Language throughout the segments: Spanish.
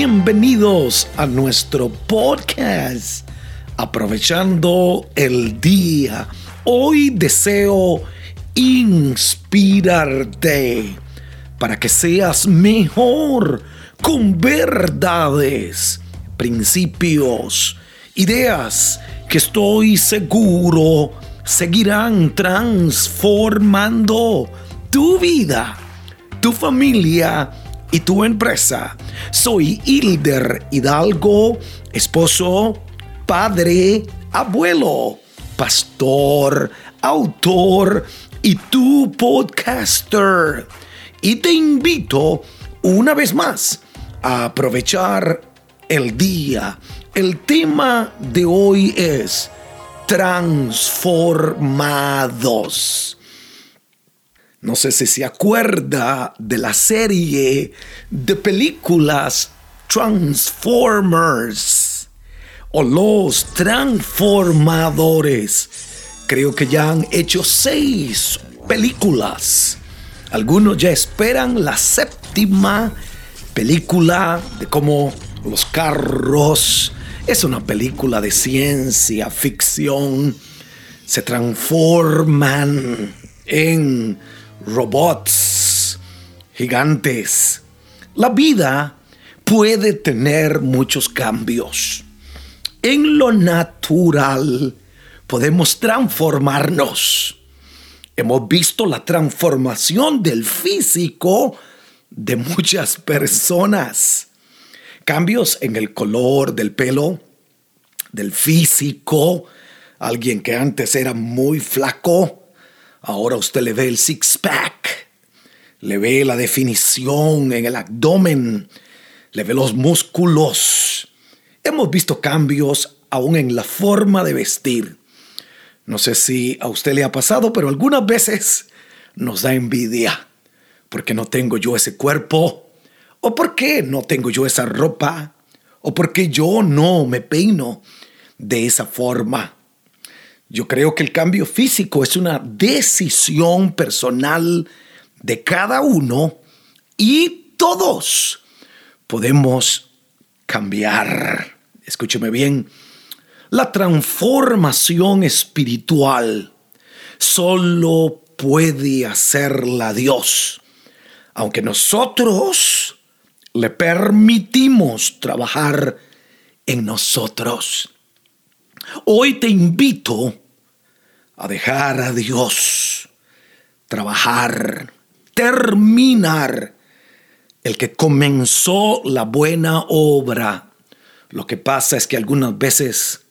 bienvenidos a nuestro podcast. Aprovechando el día, hoy deseo inspirarte para que seas mejor con verdades, principios, ideas que estoy seguro seguirán transformando tu vida, tu familia y tu empresa. Soy Hilder Hidalgo, esposo, padre, abuelo, pastor, autor y tu podcaster. Y te invito una vez más a aprovechar el día. El tema de hoy es transformados. No sé si se acuerda de la serie de películas Transformers o Los Transformadores. Creo que ya han hecho seis películas. Algunos ya esperan la séptima película de cómo los carros es una película de ciencia ficción. Se transforman en robots gigantes. La vida puede tener muchos cambios. En lo natural podemos transformarnos. Hemos visto la transformación del físico de muchas personas. Cambios en el color del pelo, del físico. Alguien que antes era muy flaco Ahora usted le ve el six-pack, le ve la definición en el abdomen, le ve los músculos. Hemos visto cambios aún en la forma de vestir. No sé si a usted le ha pasado, pero algunas veces nos da envidia porque no tengo yo ese cuerpo, o porque no tengo yo esa ropa, o porque yo no me peino de esa forma. Yo creo que el cambio físico es una decisión personal de cada uno y todos podemos cambiar. Escúcheme bien, la transformación espiritual solo puede hacerla Dios, aunque nosotros le permitimos trabajar en nosotros. Hoy te invito a dejar a Dios trabajar, terminar el que comenzó la buena obra. Lo que pasa es que algunas veces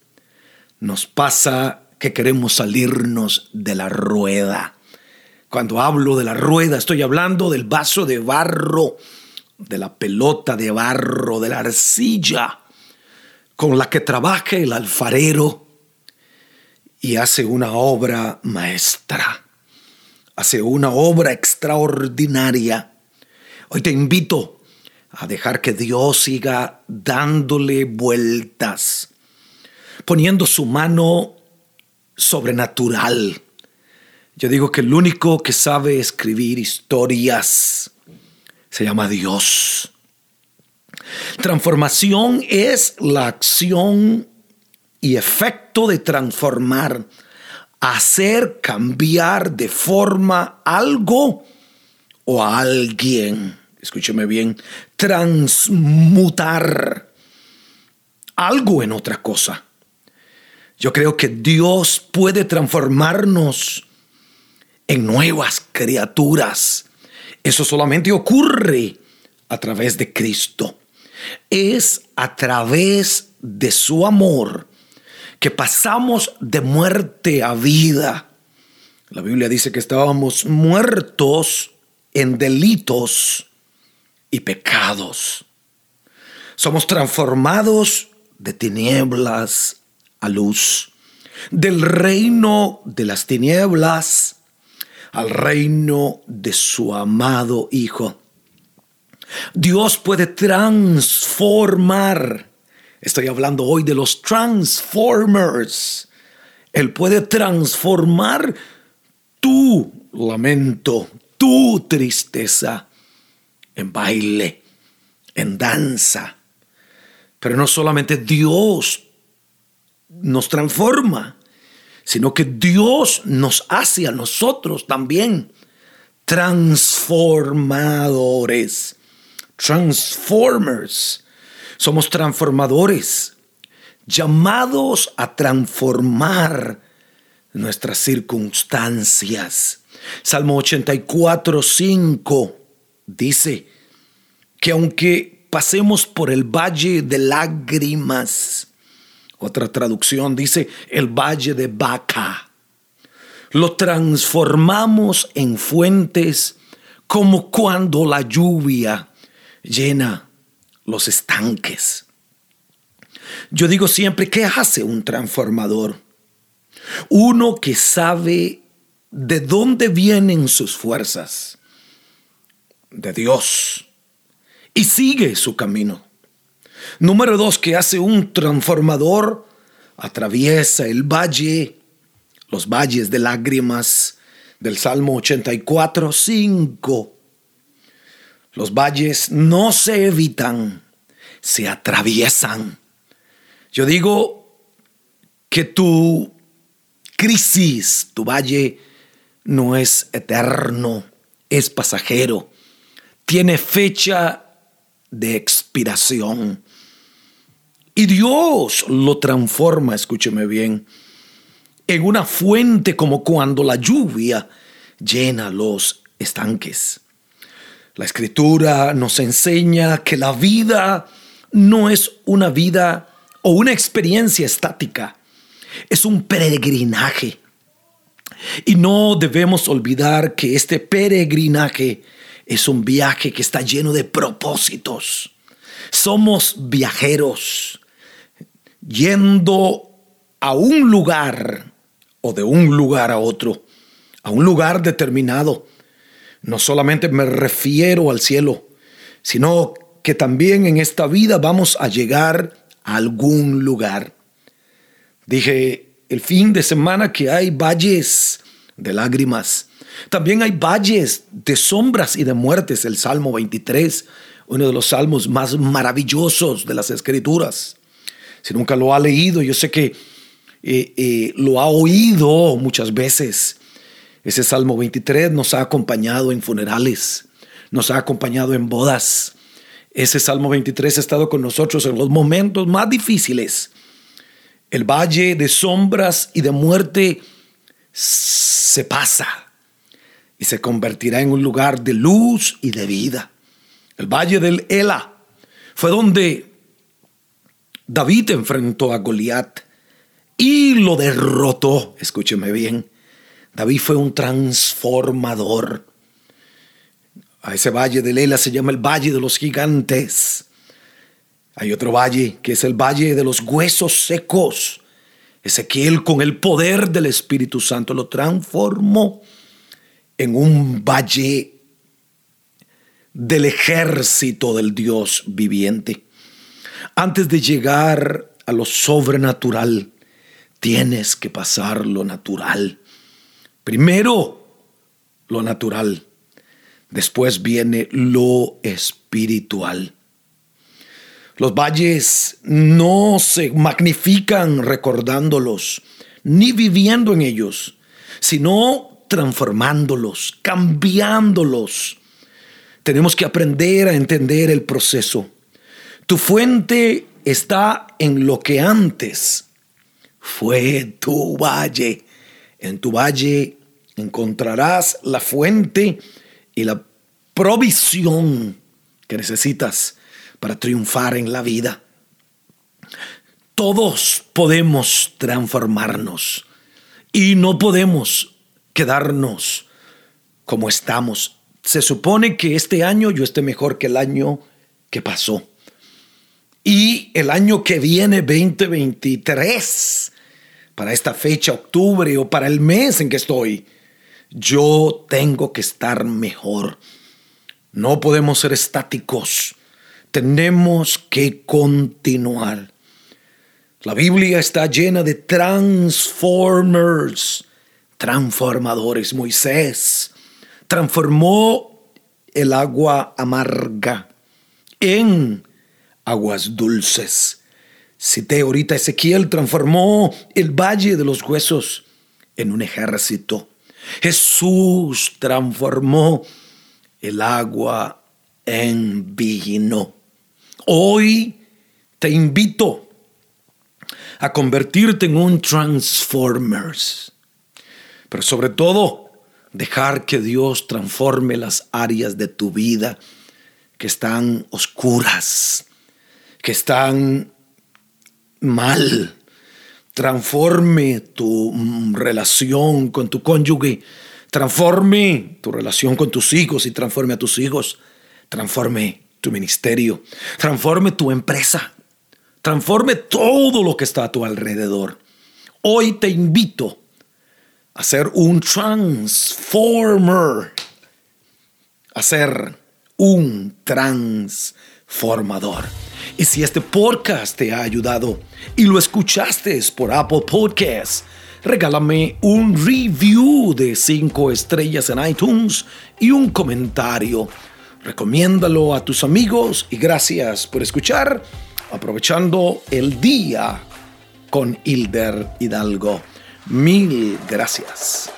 nos pasa que queremos salirnos de la rueda. Cuando hablo de la rueda, estoy hablando del vaso de barro, de la pelota de barro, de la arcilla con la que trabaja el alfarero y hace una obra maestra, hace una obra extraordinaria. Hoy te invito a dejar que Dios siga dándole vueltas, poniendo su mano sobrenatural. Yo digo que el único que sabe escribir historias se llama Dios. Transformación es la acción y efecto de transformar, hacer cambiar de forma algo o a alguien. Escúcheme bien, transmutar algo en otra cosa. Yo creo que Dios puede transformarnos en nuevas criaturas. Eso solamente ocurre a través de Cristo. Es a través de su amor que pasamos de muerte a vida. La Biblia dice que estábamos muertos en delitos y pecados. Somos transformados de tinieblas a luz, del reino de las tinieblas al reino de su amado Hijo. Dios puede transformar. Estoy hablando hoy de los transformers. Él puede transformar tu lamento, tu tristeza en baile, en danza, Pero no solamente Dios nos transforma, sino que Dios nos hace a nosotros también transformadores. Transformers. Somos transformadores, llamados a transformar nuestras circunstancias. Salmo 84, 5 dice que aunque pasemos por el valle de lágrimas, otra traducción dice el valle de Baca, lo transformamos en fuentes como cuando la lluvia llena los estanques. Yo digo siempre, ¿qué hace un transformador? Uno que sabe de dónde vienen sus fuerzas, de Dios, y sigue su camino. Número dos, que hace un transformador, atraviesa el valle los valles de lágrimas del Salmo 84, 5. Los valles no se evitan, se atraviesan. Yo digo que tu crisis, tu valle, no es eterno, es pasajero, tiene fecha de expiración. Y Dios lo transforma, escúcheme bien, en una fuente como cuando la lluvia llena los estanques. La escritura nos enseña que la vida no es una vida o una experiencia estática, es un peregrinaje. Y no debemos olvidar que este peregrinaje es un viaje que está lleno de propósitos. Somos viajeros yendo a un lugar o de un lugar a otro, a un lugar determinado. No solamente me refiero al cielo, sino que también en esta vida vamos a llegar a algún lugar. Dije el fin de semana que hay valles de lágrimas. También hay valles de sombras y de muertes, el Salmo 23, uno de los salmos más maravillosos de las escrituras. Si nunca lo ha leído, yo sé que eh, eh, lo ha oído muchas veces. Ese Salmo 23 nos ha acompañado en funerales, nos ha acompañado en bodas. Ese Salmo 23 ha estado con nosotros en los momentos más difíciles. El valle de sombras y de muerte se pasa y se convertirá en un lugar de luz y de vida. El valle del Ela fue donde David enfrentó a Goliat y lo derrotó. Escúcheme bien. David fue un transformador. A ese valle de Lela se llama el Valle de los Gigantes. Hay otro valle que es el Valle de los Huesos Secos. Ezequiel con el poder del Espíritu Santo lo transformó en un valle del ejército del Dios viviente. Antes de llegar a lo sobrenatural, Tienes que pasar lo natural. Primero lo natural, después viene lo espiritual. Los valles no se magnifican recordándolos, ni viviendo en ellos, sino transformándolos, cambiándolos. Tenemos que aprender a entender el proceso. Tu fuente está en lo que antes fue tu valle. En tu valle encontrarás la fuente y la provisión que necesitas para triunfar en la vida. Todos podemos transformarnos y no podemos quedarnos como estamos. Se supone que este año yo esté mejor que el año que pasó. Y el año que viene, 2023, para esta fecha, octubre o para el mes en que estoy, yo tengo que estar mejor. No podemos ser estáticos. Tenemos que continuar. La Biblia está llena de transformers, transformadores. Moisés transformó el agua amarga en aguas dulces. Cité ahorita Ezequiel transformó el valle de los huesos en un ejército. Jesús transformó el agua en vino. Hoy te invito a convertirte en un Transformers. Pero sobre todo, dejar que Dios transforme las áreas de tu vida que están oscuras, que están mal. Transforme tu mm, relación con tu cónyuge, transforme tu relación con tus hijos y transforme a tus hijos, transforme tu ministerio, transforme tu empresa, transforme todo lo que está a tu alrededor. Hoy te invito a ser un transformer, a ser un transformador. Y si este podcast te ha ayudado y lo escuchaste por Apple Podcasts, regálame un review de 5 estrellas en iTunes y un comentario. Recomiéndalo a tus amigos y gracias por escuchar, aprovechando el día con Hilder Hidalgo. Mil gracias.